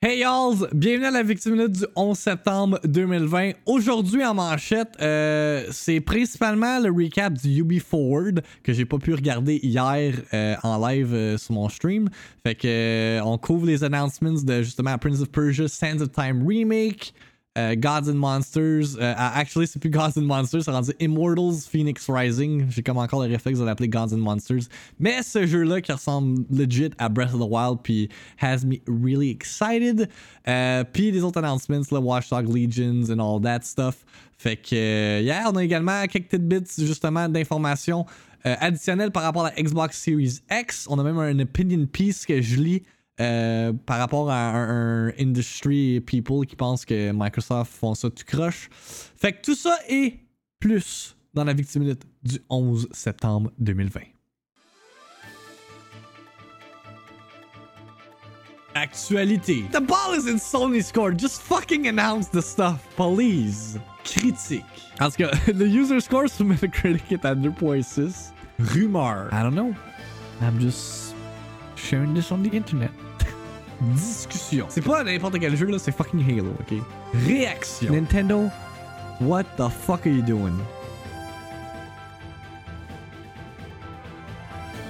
Hey y'all, bienvenue à la Victime Minute du 11 septembre 2020. Aujourd'hui en manchette, euh, c'est principalement le recap du UB Forward que j'ai pas pu regarder hier euh, en live euh, sur mon stream. Fait que on couvre les announcements de justement Prince of Persia Sands of Time Remake, euh, Gods and Monsters. euh, actually, c'est plus Gods and Monsters, c'est rendu Immortals Phoenix Rising. J'ai comme encore le réflexe de l'appeler Gods and Monsters. Mais ce jeu-là qui ressemble legit à Breath of the Wild, puis has me really excited. Euh, puis des autres announcements, là, Watchdog Legions and all that stuff. Fait que, euh, yeah, on a également quelques tidbits justement d'informations additionnelles par rapport à la Xbox Series X. On a même un opinion piece que je lis. Euh, par rapport à un, industry people qui pensent que Microsoft font ça tout croche. Fait que tout ça et plus dans la Victime Minute du 11 septembre 2020. Actualité. The ball is in Sony's court. Just fucking announce the stuff, please. Critique. Tout cas, the user score sur Metacritic est à 2.6. Rumeur. I don't know. I'm just sharing this on the internet. Discussion. C'est pas n'importe quel jeu là, c'est fucking Halo, ok? Réaction. Nintendo, what the fuck are you doing?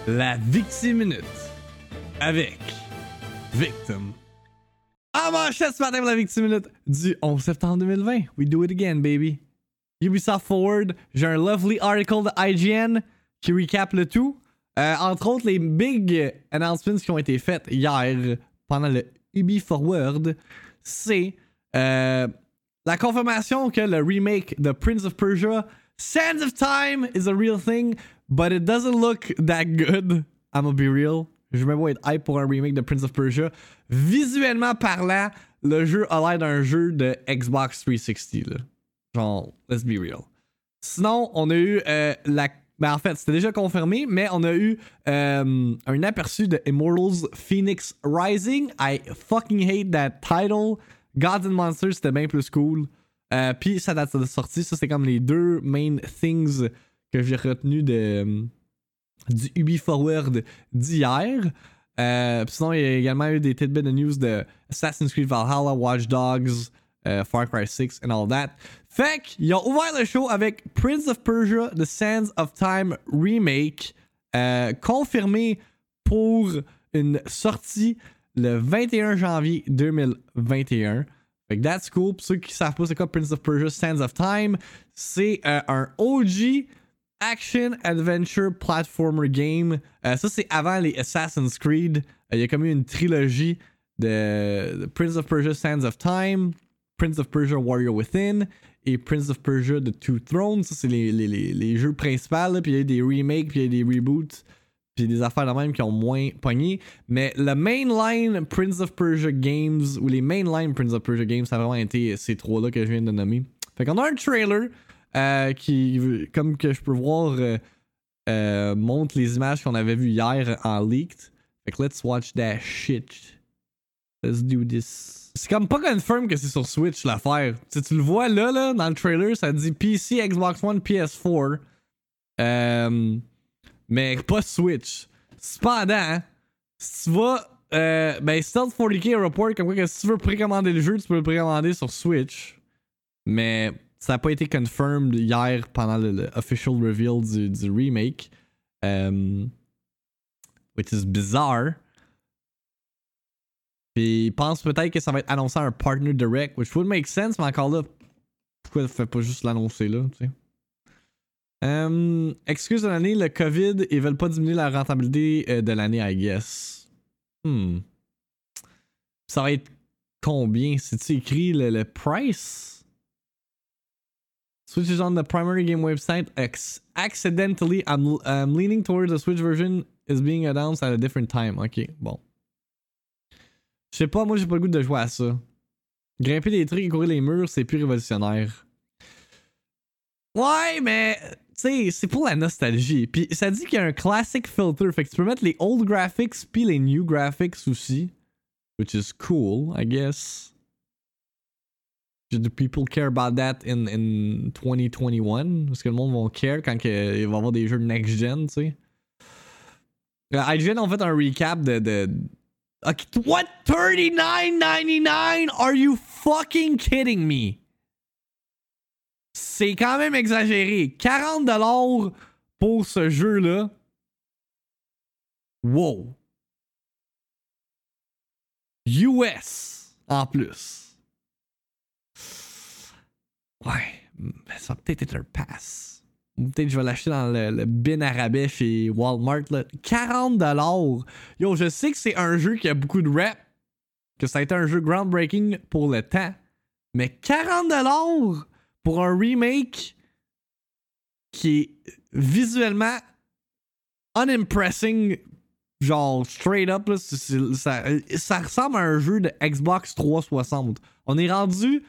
La Victime Minute. Avec Victim. En manchette ce matin pour la Victime Minute du 11 septembre 2020. We do it again, baby. Ubisoft Forward, j'ai un lovely article de IGN qui recap le tout. Euh, entre autres, les big announcements qui ont été faits hier pendant le Ubi Forward, c'est euh, la confirmation que le remake de Prince of Persia, Sands of Time, is a real thing, but it doesn't look that good. I'm gonna be real. Je vais être hype pour un remake de Prince of Persia. Visuellement parlant, le jeu a l'air d'un jeu de Xbox 360. Là. Genre, let's be real. Sinon, on a eu euh, la ben en fait, c'était déjà confirmé, mais on a eu euh, un aperçu de Immortals Phoenix Rising. I fucking hate that title. Gods and Monsters, c'était bien plus cool. Euh, Puis ça date de sortie. Ça, c'est comme les deux main things que j'ai retenu de, du Ubi Forward d'hier. Euh, sinon, il y a également eu des tidbits de news de Assassin's Creed Valhalla, Watch Dogs, euh, Far Cry 6 and all that. Fait qu'ils ont ouvert le show avec Prince of Persia, The Sands of Time Remake, euh, confirmé pour une sortie le 21 janvier 2021. Fait que that's cool. Pour ceux qui savent pas c'est quoi Prince of Persia, Sands of Time, c'est euh, un OG action adventure platformer game. Ça, c'est avant les Assassin's Creed. Il y a comme eu une trilogie de Prince of Persia, Sands of Time, Prince of Persia, Warrior Within et Prince of Persia The Two Thrones. Ça, c'est les, jeux principaux. là. Puis il y a des remakes, puis il y a des reboots, puis des affaires de même qui ont moins pogné. Mais le mainline Prince of Persia Games, ou les mainline Prince of Persia Games, ça a vraiment été ces trois-là que je viens de nommer. Fait qu'on a un trailer euh, qui, comme que je peux voir, euh, euh, montre les images qu'on avait vues hier en leaked. Fait que let's watch that shit. Let's do this. C'est comme pas confirm que c'est sur Switch l'affaire. Tu, tu le vois là, là, dans le trailer, ça dit PC, Xbox One, PS4. Euh, mais pas Switch. Cependant, si tu vas. Euh, ben, Stealth 40k report comme quoi que si tu veux précommander le jeu, tu peux le précommander sur Switch. Mais ça n'a pas été confirmed hier pendant le, official reveal du, du remake. Um, which is bizarre. Puis ils pensent peut-être que ça va être annoncé à un partner direct, which would make sense, mais encore là, pourquoi ne fait pas juste l'annoncer là, tu sais? Um, excuse de l'année, le COVID, ils veulent pas diminuer la rentabilité euh, de l'année, I guess. Hmm. Ça va être combien? C'est-tu écrit le, le price? Switch is on the primary game website. Ex- accidentally, I'm, I'm leaning towards the Switch version is being announced at a different time. Ok, bon. Je sais pas, moi j'ai pas le goût de jouer à ça. Grimper des trucs et courir les murs, c'est plus révolutionnaire. Ouais, mais tu sais, c'est pour la nostalgie. Puis ça dit qu'il y a un classic filter, fait que tu peux mettre les old graphics puis les new graphics aussi, which is cool, I guess. Do people care about that in, in 2021? Est-ce que le monde va care quand il va y avoir des jeux next-gen, tu sais? Euh, IGN ont fait un recap de What? $39.99? Are you fucking kidding me? C'est quand même exagéré. 40$ pour ce jeu-là. Wow. US en plus. Ouais, ça peut-être être un pass. Peut-être je vais l'acheter dans le, bin arabais chez Walmart. Là. 40$. Yo, je sais que c'est un jeu qui a beaucoup de rep. Que ça a été un jeu groundbreaking pour le temps. Mais 40$ pour un remake qui est visuellement unimpressing genre straight up, là, ça, ça, ressemble à un jeu de Xbox 360. On est rendu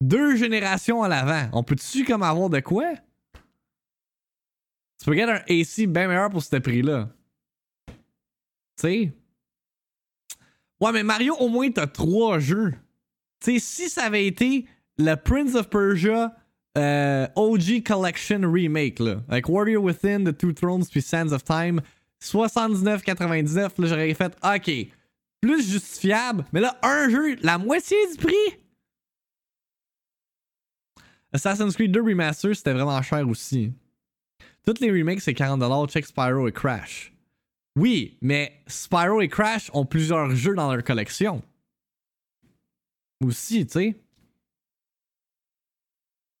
deux générations à l'avant. On peut-tu comme avoir de quoi? Tu peux gagner un AC bien meilleur pour ce prix-là. Tu sais? Ouais, mais Mario, au moins, t'as trois jeux. Tu sais, si ça avait été le Prince of Persia euh, OG Collection Remake, là, avec Warrior Within, The Two Thrones, puis Sands of Time, 79,99. Là, j'aurais fait OK. Plus justifiable. Mais là, un jeu, la moitié du prix? Assassin's Creed 2 Remaster, c'était vraiment cher aussi. Toutes les remakes, c'est 40$. Check Spyro et Crash. Oui, mais Spyro et Crash ont plusieurs jeux dans leur collection. Aussi, tu sais.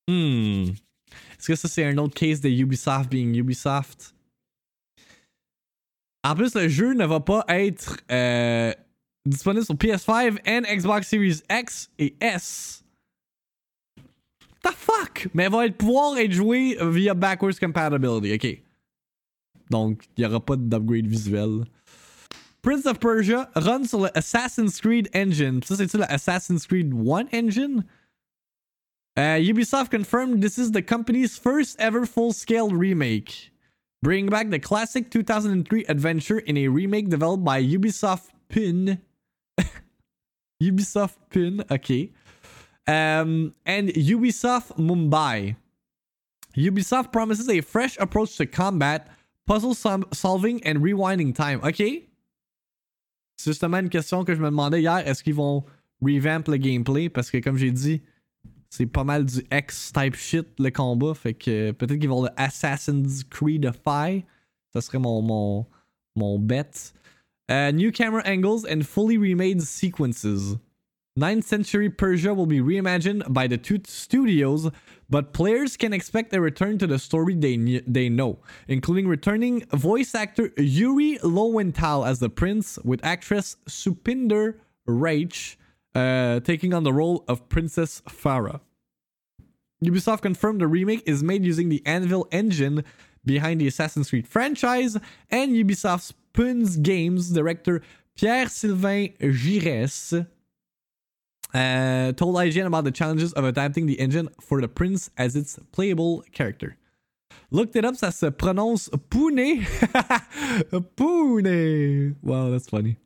Hmm. Est-ce que ça, c'est un autre case de Ubisoft being Ubisoft? En plus, le jeu ne va pas être euh, disponible sur PS5 et Xbox Series X et S. The fuck? Mais il va être, pouvoir être joué via backwards compatibility. Ok. Donc, il n'y aura pas d'upgrade visuel. Prince of Persia run sur le Assassin's Creed engine. Ça, c'est-tu le Assassin's Creed 1 engine? Uh, Ubisoft confirmed this is the company's first ever full scale remake. Bring back the classic 2003 adventure in a remake developed by Ubisoft Pin. Ubisoft Pin, okay. Um, and Ubisoft Mumbai. Ubisoft promises a fresh approach to combat, puzzle solving, and rewinding time. Ok. C'est justement une question que je me demandais hier. Est-ce qu'ils vont revamp le gameplay? Parce que comme j'ai dit, c'est pas mal du X-type shit le combat. Fait que peut-être qu'ils vont le Assassin's Creed Fire. Ça serait mon, mon, mon bet. Uh, new camera angles and fully remade sequences. 9th century Persia will be reimagined by the two studios, but players can expect a return to the story they, they know, including returning voice actor Yuri Lowenthal as the prince, with actress Supinder Raich uh, taking on the role of Princess Farah. Ubisoft confirmed the remake is made using the Anvil engine behind the Assassin's Creed franchise, and Ubisoft's Puns Games director Pierre Sylvain Gires uh, told IGN about the challenges of adapting the engine for the Prince as its playable character. Looked it up, ça se prononce Pune. Pune. Wow, that's funny.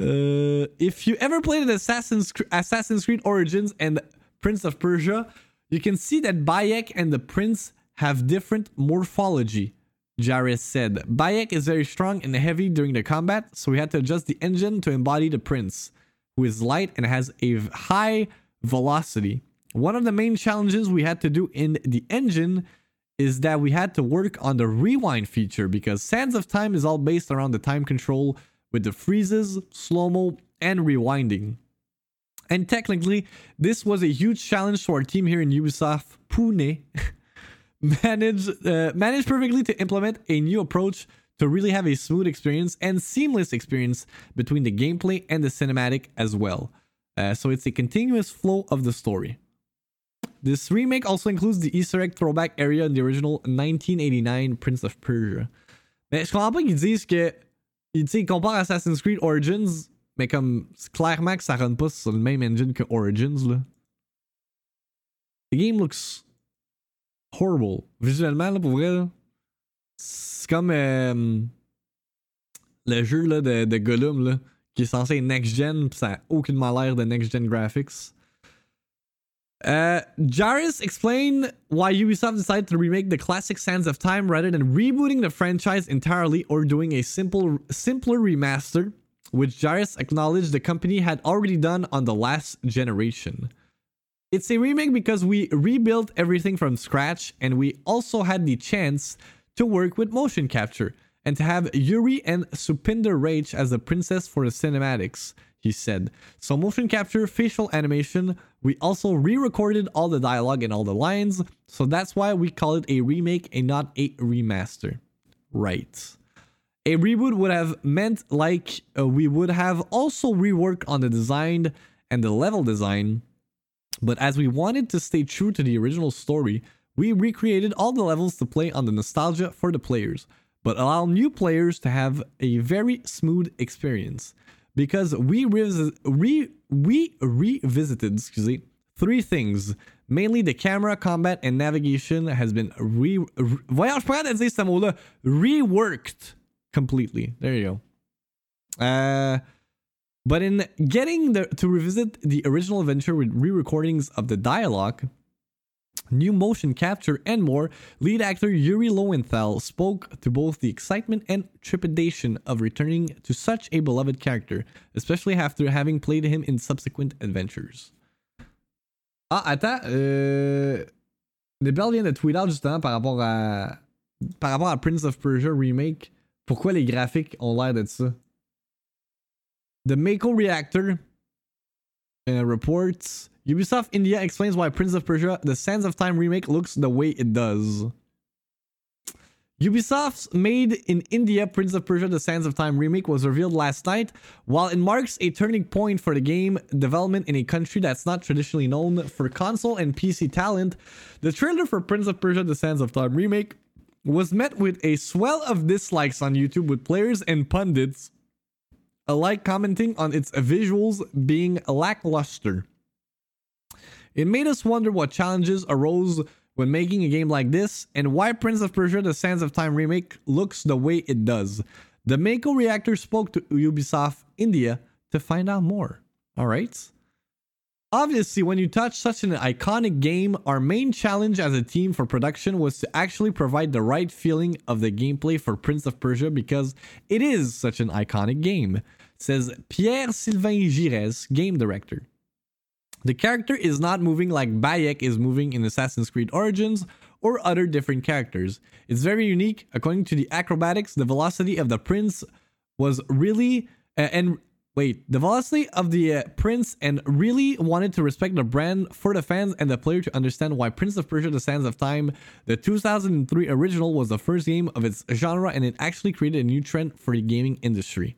Uh, if you ever played Assassin's, Assassin's Creed Origins and Prince of Persia, you can see that Bayek and the Prince have different morphology. Jairus said, Bayek is very strong and heavy during the combat, so we had to adjust the engine to embody the Prince, who is light and has a high velocity. One of the main challenges we had to do in the engine is that we had to work on the rewind feature because Sands of Time is all based around the time control with the freezes, slow mo, and rewinding. And technically, this was a huge challenge to our team here in Ubisoft Pune. managed, uh, managed perfectly to implement a new approach to really have a smooth experience and seamless experience between the gameplay and the cinematic as well. Uh, so it's a continuous flow of the story. This remake also includes the Easter egg throwback area in the original 1989 Prince of Persia. Mais je comprends pas qu'ils disent que il, il compare Assassin's Creed Origins, mais comme clairement que ça run pas sur le même engine que Origins. Là. The game looks horrible. Visuellement, là, pour vrai, c'est comme euh, le jeu là, de, de Gollum là, qui est censé next-gen, pis ça n'a aucunement l'air de next-gen graphics. Uh, Jairus explained why Ubisoft decided to remake the classic Sands of Time rather than rebooting the franchise entirely or doing a simple, simpler remaster. which Jairus acknowledged the company had already done on the last generation. It's a remake because we rebuilt everything from scratch and we also had the chance to work with motion capture and to have Yuri and Supinder Rage as the princess for the cinematics, he said. So, motion capture, facial animation, we also re recorded all the dialogue and all the lines, so that's why we call it a remake and not a remaster. Right. A reboot would have meant like uh, we would have also reworked on the design and the level design, but as we wanted to stay true to the original story, we recreated all the levels to play on the nostalgia for the players, but allow new players to have a very smooth experience. Because we, revis- re- we revisited excuse me, three things. Mainly the camera, combat, and navigation has been re... re- Voyons, je. Reworked completely. There you go. Uh, but in getting the, to revisit the original adventure with re-recordings of the dialogue, new motion capture, and more, lead actor Yuri Lowenthal spoke to both the excitement and trepidation of returning to such a beloved character, especially after having played him in subsequent adventures. Ah, attends, euh... Nebel vient de tweet out justement par rapport à par rapport à Prince of Persia Remake. Pourquoi les graphiques ont l'air de ça? The Mako Reactor uh, reports Ubisoft India explains why Prince of Persia The Sands of Time remake looks the way it does. Ubisoft's made in India Prince of Persia The Sands of Time remake was revealed last night, while it marks a turning point for the game development in a country that's not traditionally known for console and PC talent. The trailer for Prince of Persia The Sands of Time remake was met with a swell of dislikes on YouTube with players and pundits alike commenting on its visuals being lackluster. It made us wonder what challenges arose when making a game like this and why Prince of Persia The Sands of Time remake looks the way it does. The Mako reactor spoke to Ubisoft India to find out more. All right. Obviously, when you touch such an iconic game, our main challenge as a team for production was to actually provide the right feeling of the gameplay for Prince of Persia because it is such an iconic game, says Pierre Sylvain Gires, game director. The character is not moving like Bayek is moving in Assassin's Creed Origins or other different characters. It's very unique. According to the acrobatics, the velocity of the prince was really uh, and wait, the velocity of the uh, prince and really wanted to respect the brand for the fans and the player to understand why Prince of Persia: The Sands of Time, the 2003 original, was the first game of its genre and it actually created a new trend for the gaming industry.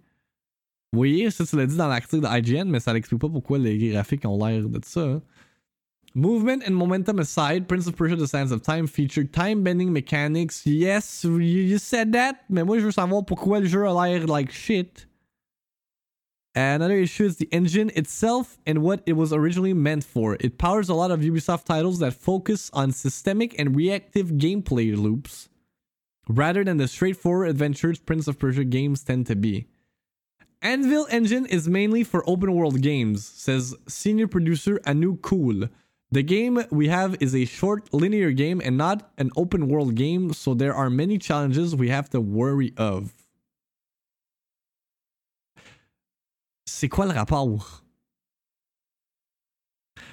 Vous voyez, ça, tu l'as dit dans l'article de IGN, mais ça n'explique pas pourquoi les graphiques ont l'air de ça. Movement and momentum aside, Prince of Persia The Sands of Time featured time-bending mechanics. Yes, you, you said that, mais moi je veux savoir pourquoi le jeu a l'air like shit. Another issue is the engine itself and what it was originally meant for. It powers a lot of Ubisoft titles that focus on systemic and reactive gameplay loops, rather than the straightforward adventures Prince of Persia games tend to be. Anvil Engine is mainly for open world games, says senior producer Anu Cool. The game we have is a short linear game and not an open world game, so there are many challenges we have to worry of. C'est quoi le rapport?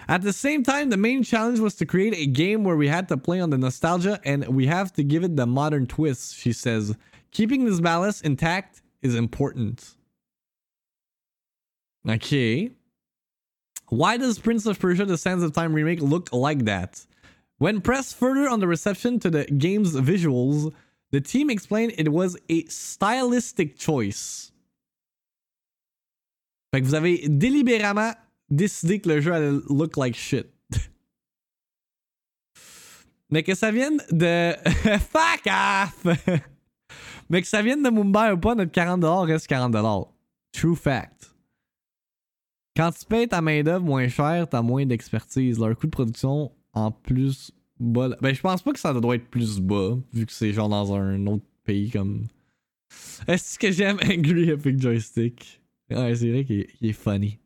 At the same time, the main challenge was to create a game where we had to play on the nostalgia and we have to give it the modern twist, she says. Keeping this balance intact is important. Okay. Why does Prince of Persia The Sands of Time remake look like that? When pressed further on the reception to the game's visuals, the team explained it was a stylistic choice. Fait que vous avez délibérément décidé que le jeu allait look like shit. Mais que ça vienne de. Fuck off! Mais que ça vienne de Mumbai ou pas, notre 40$ reste 40$. True fact. Quand tu payes ta main-d'œuvre moins chère, t'as moins d'expertise. Leur coût de production en plus bas. Ben, je pense pas que ça doit être plus bas, vu que c'est genre dans un autre pays comme. Est-ce que j'aime Angry Epic Joystick? Ouais, c'est vrai qu'il est funny.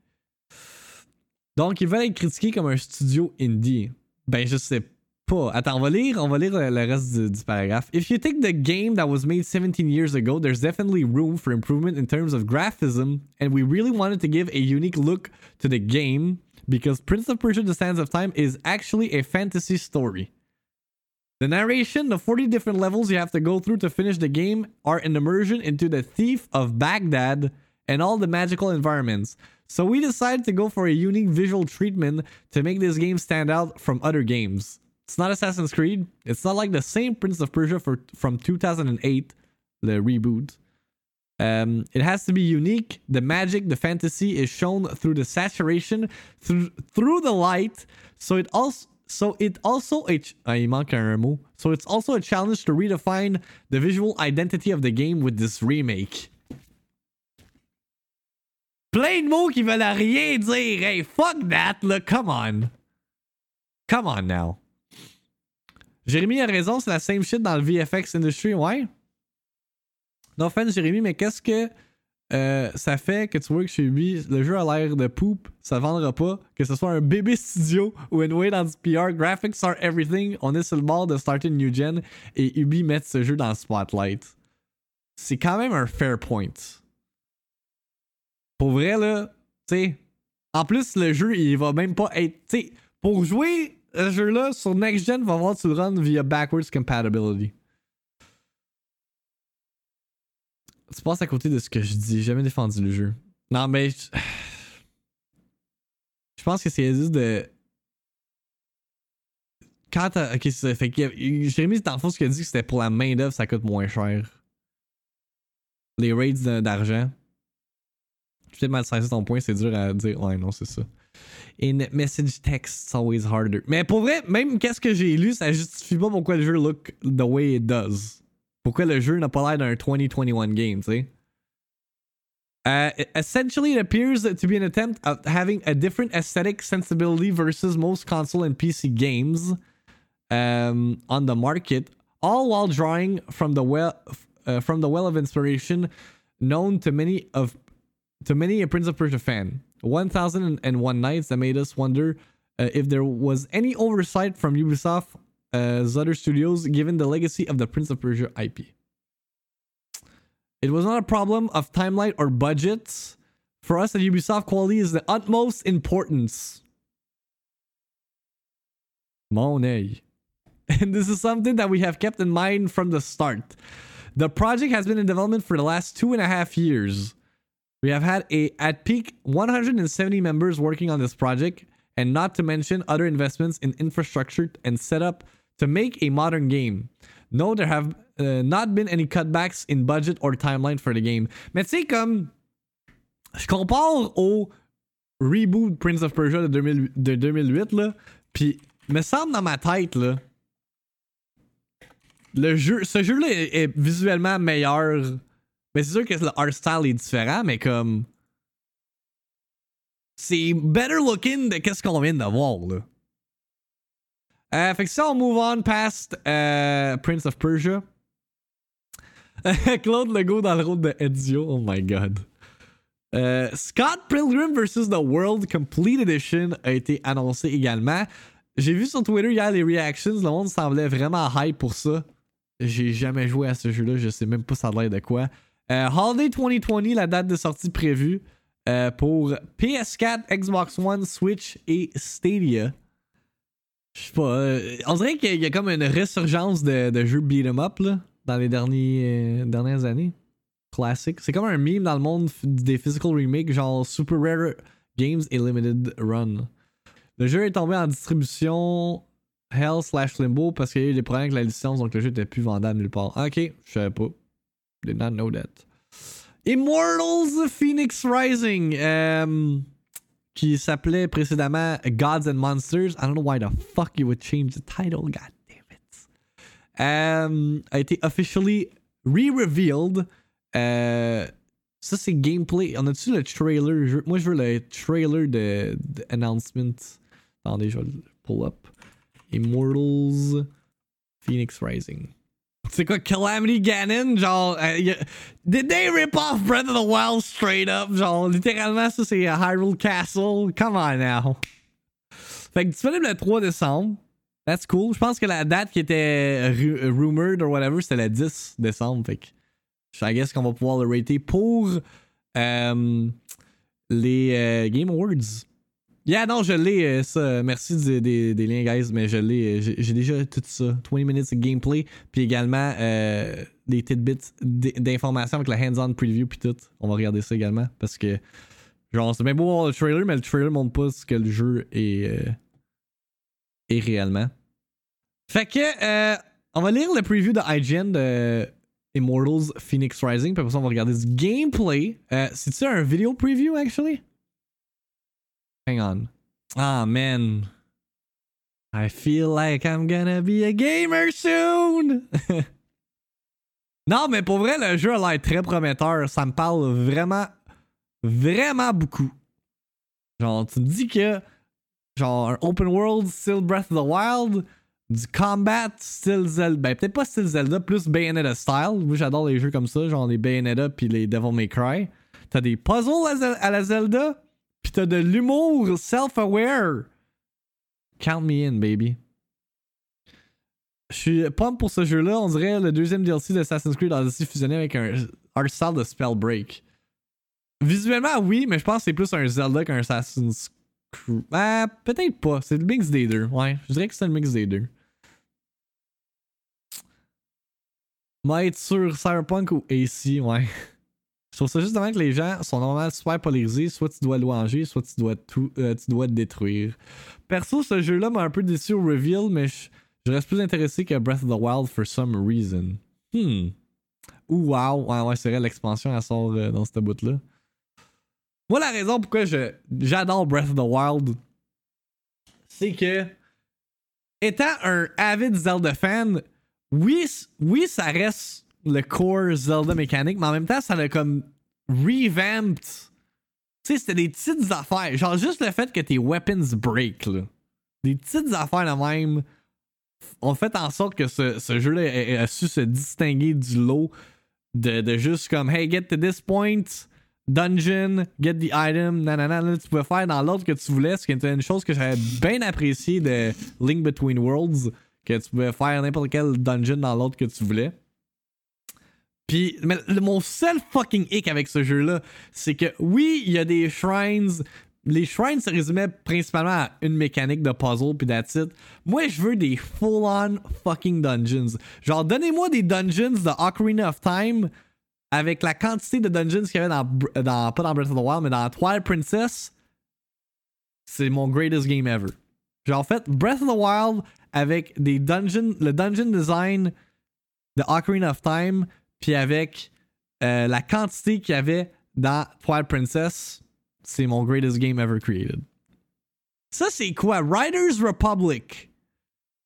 Donc, ils veulent être critiqués comme un studio indie. Ben, je sais pas. Attends, on va lire, on va lire le, le reste du, du paragraphe. If you take the game that was made 17 years ago, there's definitely room for improvement in terms of graphism, and we really wanted to give a unique look to the game because Prince of Persia: The Sands of Time is actually a fantasy story. The narration, the 40 different levels you have to go through to finish the game, are an immersion into the Thief of Baghdad and all the magical environments. So we decided to go for a unique visual treatment to make this game stand out from other games. It's not Assassin's Creed. It's not like the same Prince of Persia for, from 2008, the reboot. Um, it has to be unique. The magic, the fantasy is shown through the saturation, through through the light. So it also so it also a ch- il manque. So it's also a challenge to redefine the visual identity of the game with this remake. Plein de mots qui veulent rien dire. Hey, fuck that, là. Come on. Come on now. Jérémy a raison, c'est la same shit dans le VFX industry, ouais. No offense, Jérémy, mais qu'est-ce que euh, ça fait que tu vois que chez lui, le jeu a l'air de poop, ça vendra pas, que ce soit un bébé studio ou une way dans du PR, graphics are everything, on est sur le bord de starter une new gen et Ubi met ce jeu dans le spotlight. C'est quand même un fair point. Pour vrai, là, tu sais, en plus, le jeu, il va même pas être, tu sais, pour jouer ce jeu-là sur Next Gen, va voir tu le run via backwards compatibility. Tu passes à côté de ce que je dis. J'ai jamais défendu le jeu. Non, mais. Je, pense que c'est juste de. Quand t'as. Ok, ça. Fait que. Jérémy, dans le fond, ce qu'il a dit, que c'était pour la main-d'œuvre, ça coûte moins cher. Les de- d'argent. Peut-être mal saisi ton point, c'est dur à dire. Ouais, non, c'est ça. In message text, it's always harder. Mais pour vrai, même qu'est-ce que j'ai lu, ça justifie pas pourquoi le jeu look the way it does. Pourquoi le jeu n'a pas l'air d'un 2021 game, tu sais. Uh, essentially, it appears to be an attempt at having a different aesthetic sensibility versus most console and PC games um, on the market, all while drawing from the well uh, from the well of inspiration known to many of to many a Prince of Persia fan. 1001 Nights that made us wonder uh, if there was any oversight from Ubisoft as other studios given the legacy of the Prince of Persia IP. It was not a problem of timeline or budgets. For us at Ubisoft, quality is the utmost importance. Mon œil. And this is something that we have kept in mind from the start. The project has been in development for the last two and a half years. We have had a at peak 170 members working on this project, and not to mention other investments in infrastructure and setup to make a modern game. No, there have uh, not been any cutbacks in budget or timeline for the game. Mais sais, comme. Je compare au reboot Prince of Persia de, 2000 de 2008, là. Puis, me semble dans ma tête, là. Le jeu, ce jeu-là est, est visuellement meilleur. Mais c'est sûr que le art style est différent, mais comme. C'est better looking de qu'est-ce qu'on vient de voir, là. Euh, fait que ça, on move on past euh, Prince of Persia. Claude Legault dans le rôle de Ezio. Oh my god. Euh, Scott Pilgrim vs. The World Complete Edition a été annoncé également. J'ai vu sur Twitter hier les reactions. Le monde semblait vraiment hype pour ça. J'ai jamais joué à ce jeu-là. Je sais même pas ça a l'air de quoi. Euh, Holiday 2020, la date de sortie prévue euh, pour PS4, Xbox One, Switch et Stadia. Je sais pas. euh, on dirait qu'il y a comme une résurgence de, jeux beat'em up là, dans les derniers, dernières années. Classic. C'est comme un meme dans le monde des physical remakes, genre Super Rare Games et Limited Run. Le jeu est tombé en distribution Hell slash Limbo parce qu'il y a eu des problèmes avec la licence, donc le jeu était plus vendable nulle part. Ok, je savais pas. Did not know that. Immortals Phoenix Rising. euh, qui s'appelait précédemment Gods and Monsters. I don't know why the fuck you would change the title. God damn it. Euh, a été officially re-revealed. Euh, ça, c'est gameplay. On a-tu le trailer? Je- moi, je veux le trailer de, de announcement. Attendez, je vais le pull up. Immortals Phoenix Rising. C'est quoi, Calamity Ganon? Genre, euh, did they rip off Breath of the Wild straight up? Genre, littéralement, ça c'est euh, Hyrule Castle. Come on now. Fait que disponible le 3 décembre. That's cool. Je pense que la date qui était ru- rumored or whatever, c'était le 10 décembre. Fait que I guess qu'on va pouvoir le rater pour euh, les euh, Game Awards. Yeah, non, je l'ai, euh, ça. Merci des, liens, guys, mais je l'ai. euh, J'ai déjà tout ça. 20 minutes de gameplay, puis également euh, des tidbits d'informations avec la hands-on preview, puis tout. On va regarder ça également, parce que, genre, c'est bien beau voir le trailer, mais le trailer montre pas ce que le jeu est, euh, est réellement. Fait que, euh, on va lire le preview de IGN de Immortals Phoenix Rising, puis après ça, on va regarder du gameplay. C'est-tu un vidéo preview, actually? Hang on. Ah, man. I feel like I'm gonna be a gamer soon! non, mais pour vrai, le jeu a l'air très prometteur. Ça me parle vraiment, vraiment beaucoup. Genre, tu me dis que, genre, un open world, still Breath of the Wild, du combat, style Zelda. Ben, peut-être pas style Zelda, plus Bayonetta style. Moi, j'adore les jeux comme ça, genre les Bayonetta puis les Devil May Cry. T'as des puzzles à la Zelda, pis t'as de l'humour self-aware. Count me in, baby. Je suis pumped pour ce jeu-là. On dirait le deuxième DLC d'Assassin's Creed Odyssey fusionné avec un art style de Spellbreak. Visuellement, oui, mais je pense que c'est plus un Zelda qu'un Assassin's Creed. Ah, peut-être pas. C'est le mix des deux. Ouais, je dirais que c'est le mix des deux. Moi, être sur Cyberpunk ou AC, ouais. Je trouve ça juste dommage que les gens sont normalement super polarisés. Soit tu dois louanger, soit tu dois, tout, euh, tu dois détruire. Perso, ce jeu-là m'a un peu déçu au reveal, mais je, je reste plus intéressé que Breath of the Wild for some reason. Hmm. Ouh, wow. Ouais, ouais, c'est vrai, l'expansion, elle sort euh, dans cette bout-là. Moi, la raison pourquoi je, j'adore Breath of the Wild, c'est que, étant un avid Zelda fan, oui, oui, ça reste le core Zelda mécanique, mais en même temps, ça l'a comme revamped. Tu sais, c'était des petites affaires. Genre, juste le fait que tes weapons break, là. Des petites affaires de même ont fait en sorte que ce, jeu-là a, su se distinguer du lot de, de juste comme, hey, get to this point, dungeon, get the item, nanana. Là, tu pouvais faire dans l'ordre que tu voulais, ce qui était une chose que j'avais bien apprécié de Link Between Worlds, que tu pouvais faire n'importe quel dungeon dans l'ordre que tu voulais? Puis, mais mon seul fucking hic avec ce jeu-là, c'est que oui, il y a des shrines. Les shrines se résumaient principalement à une mécanique de puzzle, puis that's it. Moi, je veux des full-on fucking dungeons. Genre, donnez-moi des dungeons de Ocarina of Time avec la quantité de dungeons qu'il y avait dans, dans. Pas dans Breath of the Wild, mais dans Twilight Princess. C'est mon greatest game ever. Genre, en fait, Breath of the Wild avec des dungeons. Le dungeon design de Ocarina of Time, puis avec euh, la quantité qu'il y avait dans Twilight Princess, c'est mon greatest game ever created. Ça, c'est quoi? Riders Republic.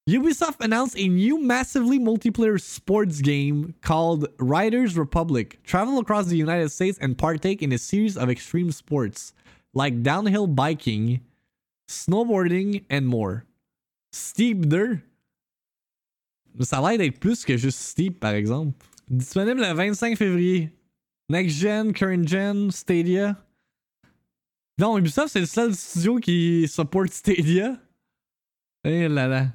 Ubisoft announced a new massively multiplayer sports game called Riders Republic. Travel across the United States and partake in a series of extreme sports like downhill biking, snowboarding, and more. Steep 2. Ça a l'air d'être plus que juste Steep, par exemple. Disponible le 25 février. Next Gen, Current Gen, Stadia. Non, Ubisoft, c'est le seul studio qui supporte Stadia. Eh là là.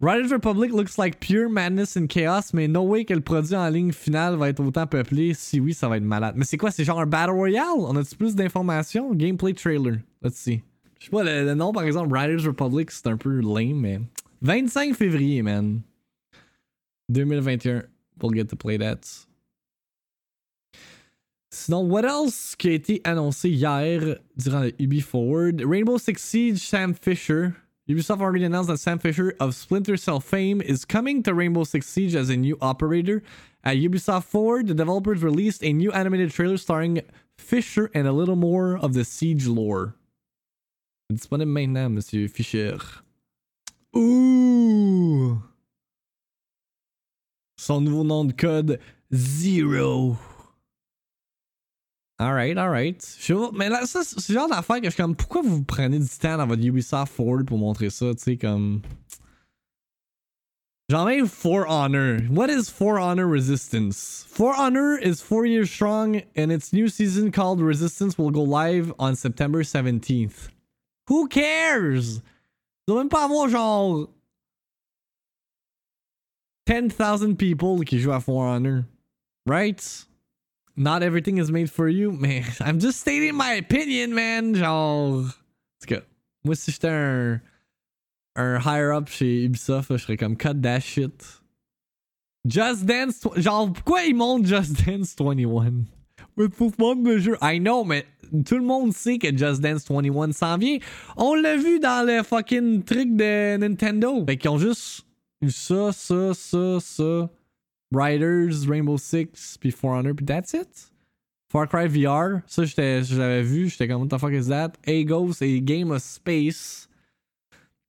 Riders Republic looks like pure madness and chaos, mais no way que le produit en ligne final va être autant peuplé. Si oui, ça va être malade. Mais c'est quoi? C'est genre un Battle Royale? On a-tu plus d'informations? Gameplay trailer. Let's see. Je sais pas, le, le nom par exemple, Riders Republic, c'est un peu lame, mais. 25 février, man. 2021. We'll get to play that. Sinon, what else qui a été annoncé hier durant le Ubi Forward? Rainbow Six Siege, Sam Fisher. Ubisoft already announced that Sam Fisher of Splinter Cell fame is coming to Rainbow Six Siege as a new operator. At Ubisoft Forward, the developers released a new animated trailer starring Fisher and a little more of the Siege lore. Disponible maintenant, Monsieur Fisher. Ouh! Son nouveau nom de code Zero. Alright, alright. Mais là, ça, c'est le genre d'affaire que je suis comme, pourquoi vous prenez du temps dans votre Ubisoft Forward pour montrer ça, tu sais, comme? Genre même For Honor. What is For Honor Resistance? For Honor is four years strong, and its new season called Resistance will go live on September 17th. Who cares? Tu dois même pas avoir genre 10,000 people qui jouent à For Honor. Right? Not everything is made for you. Mais I'm just stating my opinion, man. Genre. En tout cas, moi, si j'étais un, un higher up chez Ubisoft, je serais comme cut that shit. Just Dance. Genre, pourquoi ils montent Just Dance 21? With full fun de jeu. I know, mais tout le monde sait que Just Dance 21 s'en vient. On l'a vu dans le fucking truc de Nintendo. Fait qu'ils ont juste ça, ça, ça, ça. Riders, Rainbow Six, puis For Honor, puis that's it. Far Cry VR, ça j'avais vu, j'étais comme what the fuck is that? Agos, a game of space.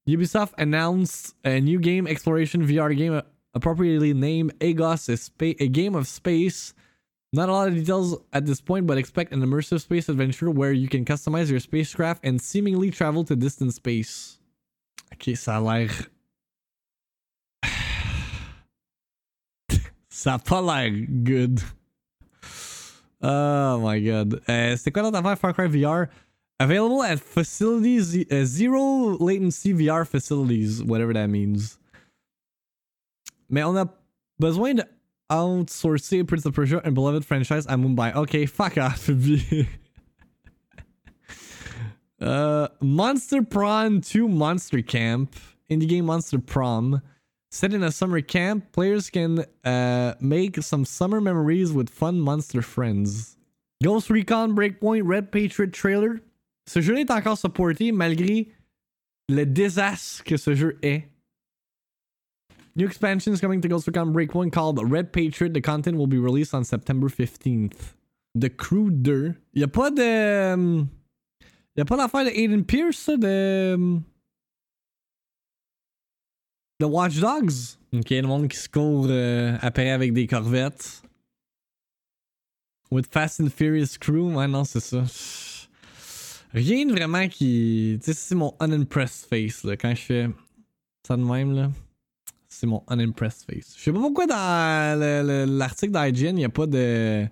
Ubisoft announced a new game, exploration VR game, appropriately named Agos, a, a game of space. Not a lot of details at this point, but expect an immersive space adventure where you can customize your spacecraft and seemingly travel to distant space. Ok, ça a l'air. Ça a pas l'air good. Oh my god. Uh, C'était quoi l'autre affaire Far Cry VR? Available at facilities, uh, zero latency VR facilities, whatever that means. Mais on a besoin de outsourcer Prince of Persia and Beloved franchise à Mumbai. Ok, fuck off. uh, Monster Prawn 2 Monster Camp. Indie game Monster Prom. Set in a summer camp, players can uh, make some summer memories with fun monster friends. Ghost Recon Breakpoint Red Patriot trailer. Ce jeu est encore supporté malgré le désastre que ce jeu est. New expansions coming to Ghost Recon Breakpoint called Red Patriot. The content will be released on September 15th. The Crew 2. Y'a pas de. Um, y'a pas d'affaire de Aiden Pierce, ça, de. De Watch Dogs? Ok, le monde qui se court euh, après avec des corvettes. With Fast and Furious Crew. Ouais, non, c'est ça. Rien de vraiment qui. Tu sais, c'est mon unimpressed face, là. Quand je fais ça de même, là. C'est mon unimpressed face. Je sais pas pourquoi dans l'article d'IGN, il n'y a pas de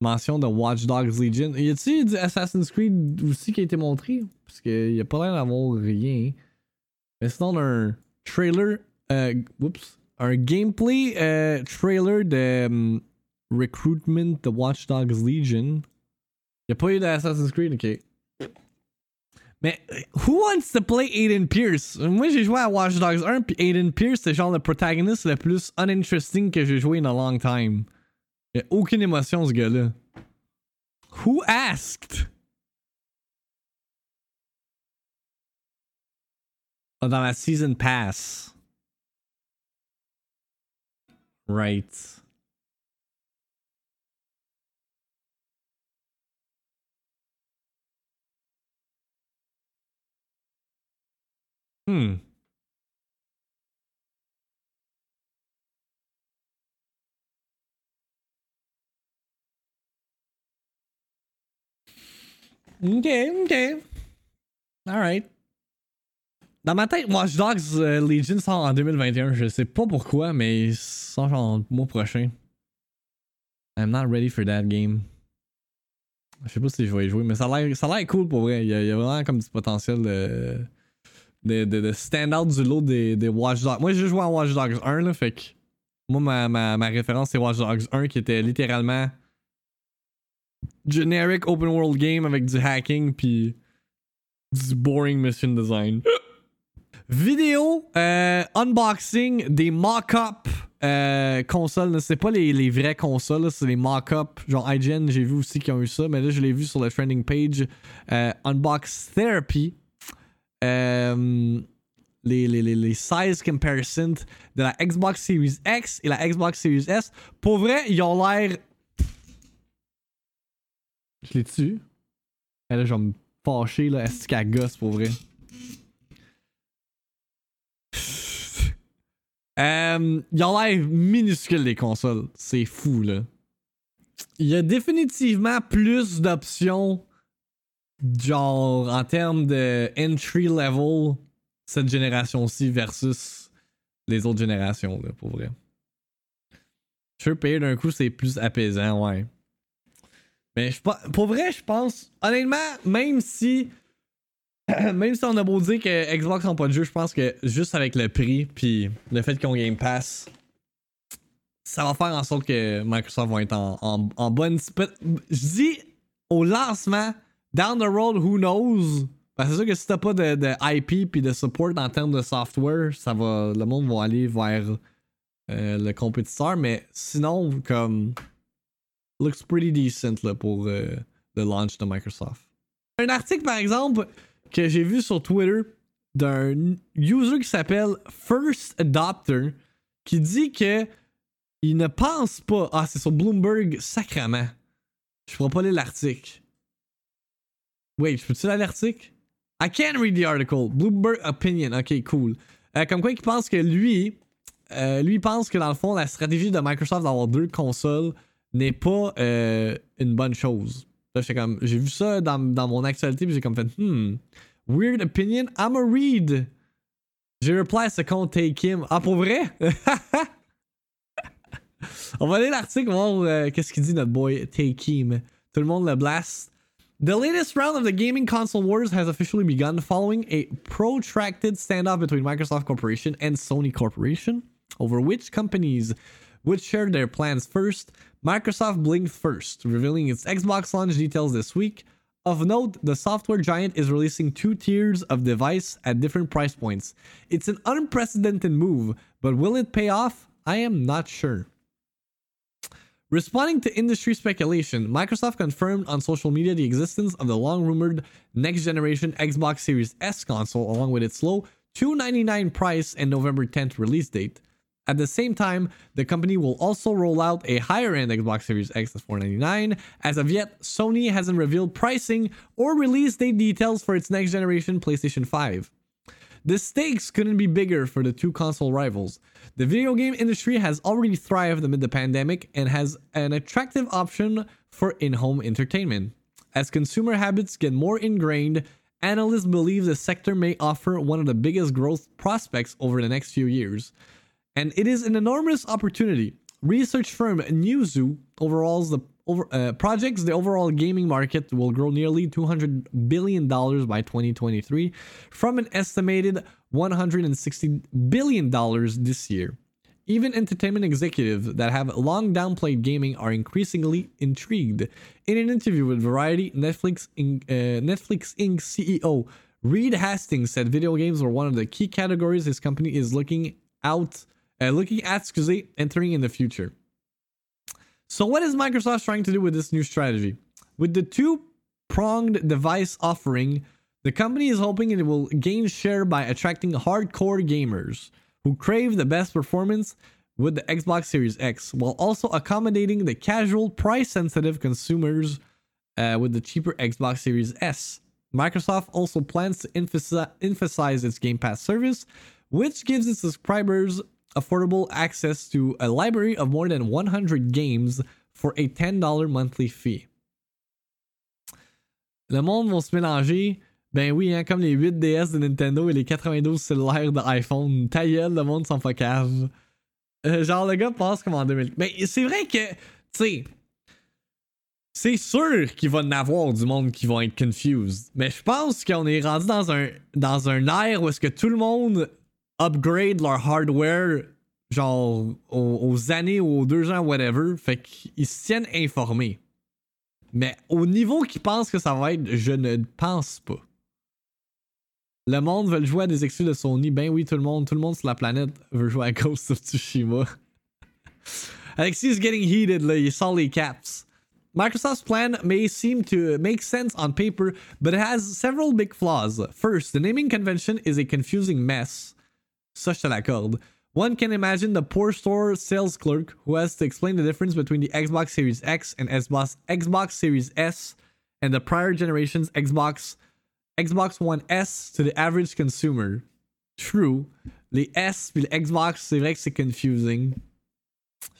mention de Watch Dogs Legion. Y a-t-il du Assassin's Creed aussi qui a été montré? Parce qu'il n'y a pas l'air d'avoir rien. Mais sinon, un trailer. Euh, oups. Un gameplay euh, trailer de um, Recruitment The Watch Dogs Legion. Il n'y a pas eu Creed, ok. Mais who wants to play Aiden Pierce? Moi j'ai joué à Watch Dogs 1 puis Aiden Pierce c'est genre le protagoniste le plus uninteresting que j'ai joué in a long time. Il aucune émotion ce gars-là. Who asked? Dans la season pass. Right. Hmm. Ok, ok. Alright. Dans ma tête, Watch Dogs euh, Legion sort en 2021. Je sais pas pourquoi, mais il sort en mois prochain. I'm not ready for that game. Je sais pas si je vais y jouer, mais ça a l'air cool pour vrai. Il y, a, vraiment comme du potentiel de, de, de, de stand out du lot des, des Watch Dogs. Moi, j'ai joué à Watch Dogs 1, là, fait que moi, ma, ma, ma référence, c'est Watch Dogs 1 qui était littéralement generic open world game avec du hacking puis du boring mission design. Vidéo, euh, unboxing des mock-up euh, consoles. C'est pas les, vraies consoles, c'est les mock-up. Genre IGN, j'ai vu aussi qu'ils ont eu ça, mais là je l'ai vu sur la trending page. Euh, Unbox Therapy. Euh, les, les, les, size comparison de la Xbox Series X et la Xbox Series S. Pour vrai, ils ont l'air. Je l'ai dessus. là, je vais me fâcher, là. Est-ce qu'elle gosse pour vrai? Euh, ils ont l'air minuscules, les consoles. C'est fou, là. Il y a définitivement plus d'options genre en termes de entry level cette génération-ci versus les autres générations là, pour vrai. Je suis payer d'un coup c'est plus apaisant, ouais. Mais je, pour vrai, je pense honnêtement, même si même si on a beau dire que Xbox n'a pas de jeu, je pense que juste avec le prix puis le fait qu'on Game Pass, ça va faire en sorte que Microsoft va être en, en, en bonne. Je dis au lancement, down the road, who knows? Que c'est sûr que si t'as pas de, de IP puis de support en termes de software, ça va, le monde va aller vers euh, le compétiteur. Mais sinon, comme. Looks pretty decent là, pour euh, le launch de Microsoft. Un article, par exemple, que j'ai vu sur Twitter d'un user qui s'appelle First Adopter qui dit que il ne pense pas. Ah, c'est sur Bloomberg sacrament. Je pourrais pas lire l'article. Wait, je peux-tu lire l'article? I can't read the article. Bloomberg opinion. Ok, cool. Euh, comme quoi, il pense que lui, euh, lui pense que dans le fond, la stratégie de Microsoft d'avoir deux consoles n'est pas euh, une bonne chose. J'ai vu ça dans, dans mon actualité, puis j'ai comme fait, hmm, weird opinion, I'm a read. J'ai reply compte Take Him. Ah, pour vrai? On va aller l'article, voir euh, qu'est-ce qu'il dit notre boy Take Him. Tout le monde le blast. The latest round of the gaming console wars has officially begun following a protracted standoff between Microsoft Corporation and Sony Corporation over which companies? Would share their plans first. Microsoft blinked first, revealing its Xbox launch details this week. Of note, the software giant is releasing two tiers of device at different price points. It's an unprecedented move, but will it pay off? I am not sure. Responding to industry speculation, Microsoft confirmed on social media the existence of the long rumored next generation Xbox Series S console along with its low 299 price and November 10th release date. At the same time, the company will also roll out a higher end Xbox Series X at 499. As of yet, Sony hasn't revealed pricing or release date details for its next generation PlayStation 5. The stakes couldn't be bigger for the two console rivals. The video game industry has already thrived amid the pandemic and has an attractive option for in home entertainment. As consumer habits get more ingrained, analysts believe the sector may offer one of the biggest growth prospects over the next few years. And it is an enormous opportunity. Research firm Newzoo overalls the over, uh, projects the overall gaming market will grow nearly 200 billion dollars by 2023 from an estimated 160 billion dollars this year. Even entertainment executives that have long downplayed gaming are increasingly intrigued. In an interview with Variety, Netflix Inc., uh, Netflix Inc. CEO Reed Hastings said video games were one of the key categories his company is looking out, uh, looking at, excuse entering in the future. So, what is Microsoft trying to do with this new strategy? With the two pronged device offering, the company is hoping it will gain share by attracting hardcore gamers who crave the best performance with the Xbox Series X, while also accommodating the casual, price sensitive consumers uh, with the cheaper Xbox Series S. Microsoft also plans to emphasize its Game Pass service, which gives its subscribers affordable access to a library of more than 100 games for a $10 monthly fee. Le monde va se mélanger. Ben oui, hein, comme les 8 DS de Nintendo et les 92 cellulaires de iPhone. Ta gueule, le monde s'en cave. Euh, genre, le gars pense comme en 2000. Mais c'est vrai que, tu sais, c'est sûr qu'il va en avoir du monde qui vont être confused. Mais je pense qu'on est rendu dans un, dans un air où est-ce que tout le monde upgrade leur hardware genre aux, années aux deux ans, whatever. Fait qu'ils se tiennent informés. Mais au niveau qu'ils pensent que ça va être, je ne pense pas. Le monde veut jouer à des exclus de Sony. Ben oui, tout le monde, tout le monde sur la planète veut jouer à Ghost of Tsushima. Alexis is getting heated, là, il sort les caps. Microsoft's plan may seem to make sense on paper, but it has several big flaws. First, the naming convention is a confusing mess. Ça, je te l'accorde. One can imagine the poor store sales clerk who has to explain the difference between the Xbox Series X and Xbox, Xbox Series S and the prior generation's Xbox Xbox One S to the average consumer. True. Les S le Xbox, c'est vrai que c'est confusing.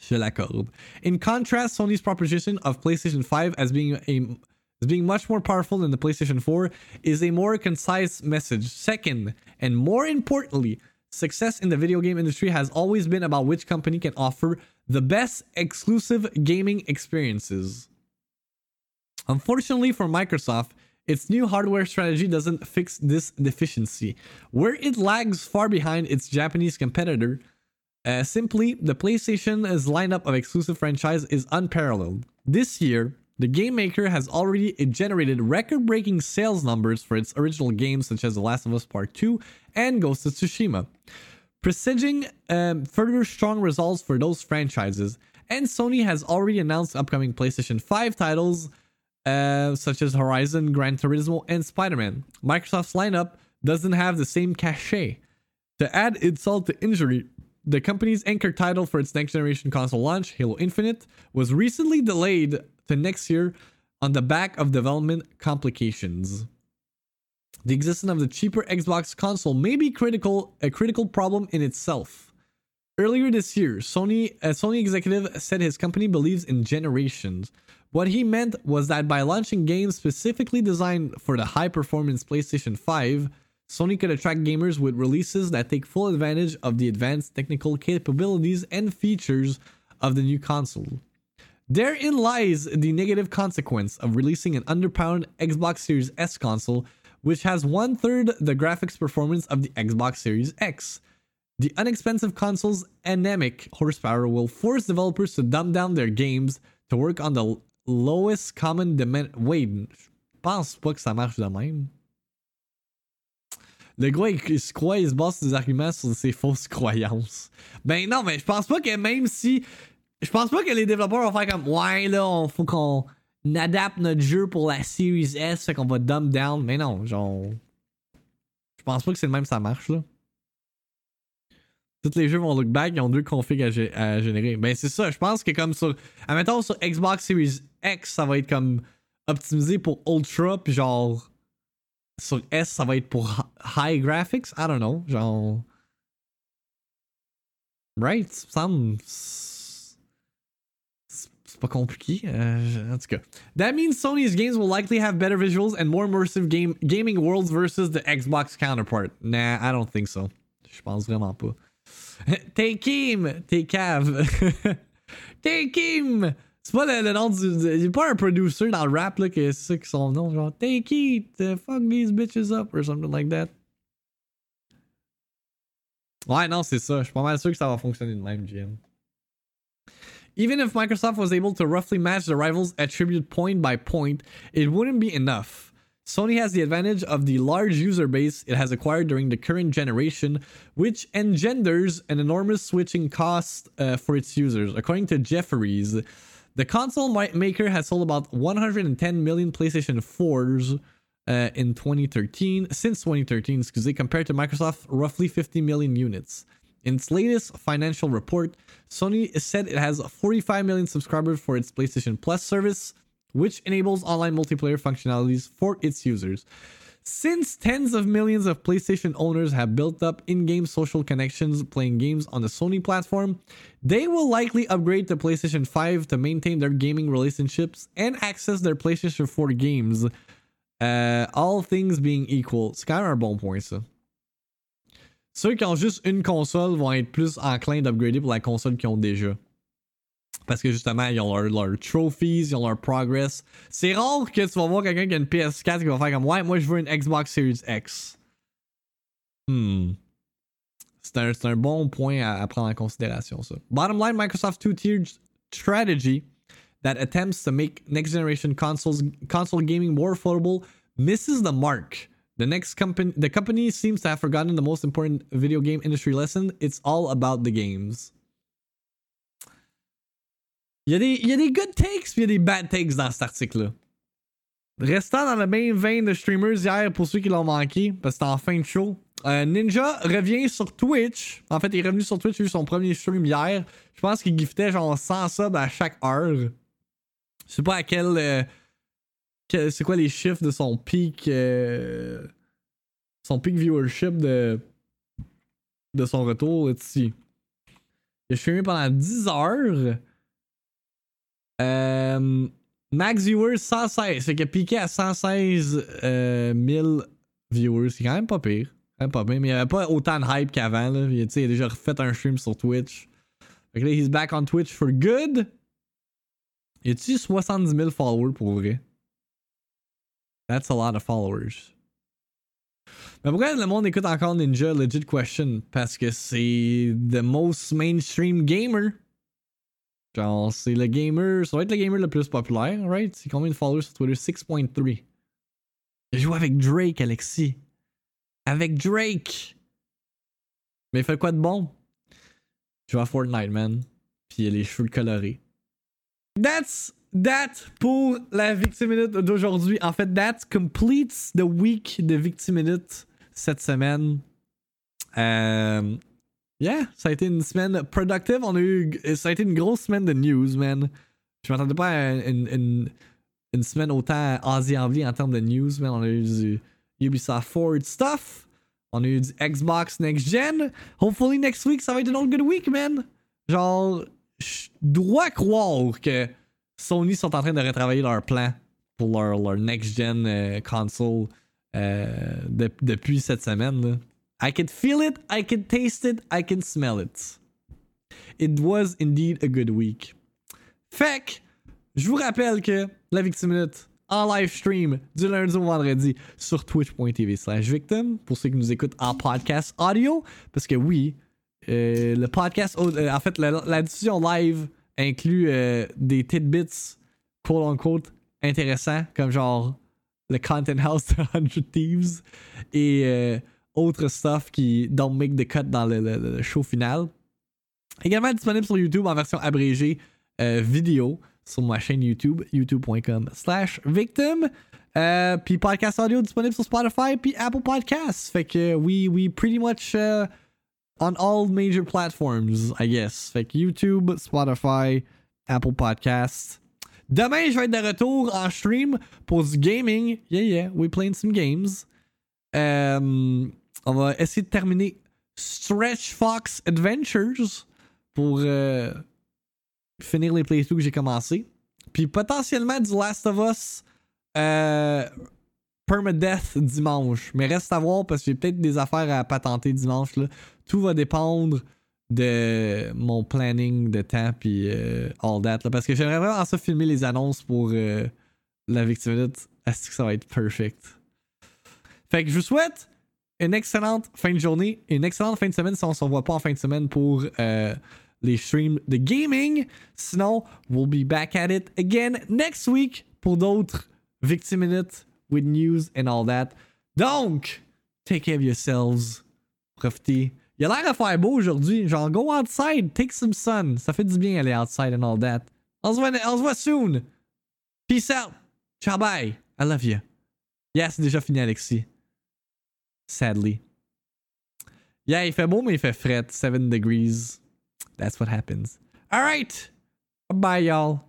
Je l'accorde. In contrast, Sony's proposition of PlayStation 5 as being a as being much more powerful than the PlayStation 4 is a more concise message. Second, and more importantly, success in the video game industry has always been about which company can offer the best exclusive gaming experiences. Unfortunately for Microsoft, its new hardware strategy doesn't fix this deficiency. Where it lags far behind its Japanese competitor, Uh, simply, the PlayStation's lineup of exclusive franchise is unparalleled. This year, the game maker has already generated record-breaking sales numbers for its original games such as The Last of Us Part 2 and Ghost of Tsushima, presaging um, further strong results for those franchises. And Sony has already announced upcoming PlayStation 5 titles uh, such as Horizon, Gran Turismo, and Spider-Man. Microsoft's lineup doesn't have the same cachet. To add insult to injury, the company's anchor title for its next generation console launch, Halo Infinite, was recently delayed to next year on the back of development complications. The existence of the cheaper Xbox console may be critical a critical problem in itself. Earlier this year, Sony a Sony executive said his company believes in generations. What he meant was that by launching games specifically designed for the high performance PlayStation 5, Sony could attract gamers with releases that take full advantage of the advanced technical capabilities and features of the new console. Therein lies the negative consequence of releasing an underpowered Xbox Series S console, which has one third the graphics performance of the Xbox Series X. The inexpensive console's anemic horsepower will force developers to dumb down their games to work on the lowest common demand. Wait, pense pas que ça marche de même. Le gars, il, il se croit, il se base arguments sur ses fausses croyances. Ben non, mais je pense pas que même si je pense pas que les développeurs vont faire comme ouais là on faut qu'on adapte notre jeu pour la Series S fait qu'on va dumb down. Mais non genre je pense pas que c'est le même ça marche là. Tous les jeux vont look back ils ont deux configs à, à générer. Ben c'est ça je pense que comme sur admettons sur Xbox Series X ça va être comme optimisé pour Ultra puis genre sur S ça va être pour hi- high graphics? I don't know genre right? Ça me c'est pas compliqué. Euh, en tout cas. That means Sony's games will likely have better visuals and more immersive game gaming worlds versus the Xbox counterpart. Nah, I don't think so. Je pense vraiment pas. Take him! T'es cave! Take him! C'est pas le, le nom du. Il a pas un producer dans le rap là, que c'est ça qui son nom. Genre, Take it! fuck these bitches up or something like that. Ouais, non, c'est ça. Je suis pas mal sûr que ça va fonctionner de même, GM. Even if Microsoft was able to roughly match the rivals' attribute point by point, it wouldn't be enough. Sony has the advantage of the large user base it has acquired during the current generation, which engenders an enormous switching cost uh, for its users. According to Jefferies, the console maker has sold about 110 million PlayStation 4s uh, in 2013, since 2013, excuse me, compared to Microsoft roughly 50 million units. In its latest financial report, Sony said it has 45 million subscribers for its PlayStation Plus service, which enables online multiplayer functionalities for its users. Since tens of millions of PlayStation owners have built up in game social connections playing games on the Sony platform, they will likely upgrade to PlayStation 5 to maintain their gaming relationships and access their PlayStation 4 games. Uh, all things being equal. Même un bon point, ça. Ceux qui ont juste une console vont être plus enclins d'upgrader pour la console qu'ils ont déjà. Parce que justement, ils ont leur, leur trophies, ils ont leur progress. C'est rare que tu vas voir quelqu'un qui a une PS4 qui va faire comme Ouais, moi je veux une Xbox Series X. Hmm. C'est un, bon point à, prendre en considération, ça. Bottom line, Microsoft's two-tiered strategy that attempts to make next generation consoles console gaming more affordable misses the mark. The next company the company seems to have forgotten the most important video game industry lesson. It's all about the games. Il y, a des, il y a des good takes puis il y a des bad takes dans cet article-là. Restant dans le même vein de streamers hier pour ceux qui l'ont manqué, parce que c'était en fin de show. euh, Ninja revient sur Twitch. En fait, il est revenu sur Twitch, il a eu son premier stream hier. Je pense qu'il giftait genre 100 subs à chaque heure. Je sais pas à quel. euh, c'est quoi les chiffres de son peak. euh, son peak viewership de. de son retour. See. Il a streamé pendant 10 heures. Euh, max viewers 116. Fait qu'il a piqué à 116 euh, 000 viewers. C'est quand même pas pire. Quand même pas pire. Mais il n'y avait pas autant de hype qu'avant. là. Il, il a déjà refait un stream sur Twitch. Fait que là, he's back on Twitch for good. Y a-tu 70 000 followers pour vrai? That's a lot of followers. Mais pourquoi le monde écoute encore Ninja? Legit Question? Parce que c'est the most mainstream gamer. Genre, c'est le gamer. Ça va être le gamer le plus populaire, right? C'est combien de followers sur Twitter? 6.3. Il joue avec Drake, Alexis. Avec Drake! Mais il fait quoi de bon? Il joue à Fortnite, man. Puis il a les cheveux colorés. That's that pour la Victim Minute d'aujourd'hui. En fait, that completes the week de Victim Minute cette semaine. Euh, yeah, ça a été une semaine productive. On a eu, ça a été une grosse semaine de news, man. Je m'attendais pas à une, une, semaine autant envie en termes de news, man. On a eu du Ubisoft Forward stuff. On a eu du Xbox Next Gen. Hopefully next week, ça va être une autre good week, man. Genre, je dois croire que Sony sont en train de retravailler leur plan pour leur, leur next gen euh, console euh, de, depuis cette semaine. I can feel it, I can taste it, I can smell it. It was indeed a good week. Fait je vous rappelle que la Victime Minute en live stream du lundi au vendredi sur twitch.tv slash victim pour ceux qui nous écoutent en podcast audio. Parce que oui, euh, le podcast, en fait, la, la live inclut euh, des tidbits, quote unquote, intéressants, comme genre le Content House de 100 Thieves et euh, autres stuff qui don't make the cut dans le, show final. Également disponible sur YouTube en version abrégée euh, vidéo sur ma chaîne YouTube, youtube.com slash victim. puis podcast audio disponible sur Spotify puis Apple Podcasts. Fait que we, we pretty much on all major platforms, I guess. Fait YouTube, Spotify, Apple Podcasts. Demain, je vais être de retour en stream pour du gaming. Yeah, yeah, we playing some games. Um, on va essayer de terminer Stretch Fox Adventures pour euh, finir les playthroughs que j'ai commencé. Puis potentiellement du Last of Us euh, Permadeath dimanche. Mais reste à voir parce que j'ai peut-être des affaires à patenter dimanche. Là tout va dépendre de mon planning de temps puis euh, all that. parce que j'aimerais vraiment ça filmer les annonces pour euh, la victime Est-ce que ça va être perfect? Fait que je vous souhaite une excellente fin de journée, une excellente fin de semaine si on se revoit pas en fin de semaine pour euh, les streams de gaming. Sinon, we'll be back at it again next week pour d'autres Victim Minute with news and all that. Donc, take care of yourselves. Profitez il a l'air à faire beau aujourd'hui. Genre, go outside, take some sun. Ça fait du bien aller outside and all that. On se voit, on se voit soon. Peace out. Ciao, bye. I love you. Yeah, c'est déjà fini, Alexis. Sadly. Yeah, il fait beau, mais il fait fret. 7 degrees. That's what happens. Alright. Bye, y'all.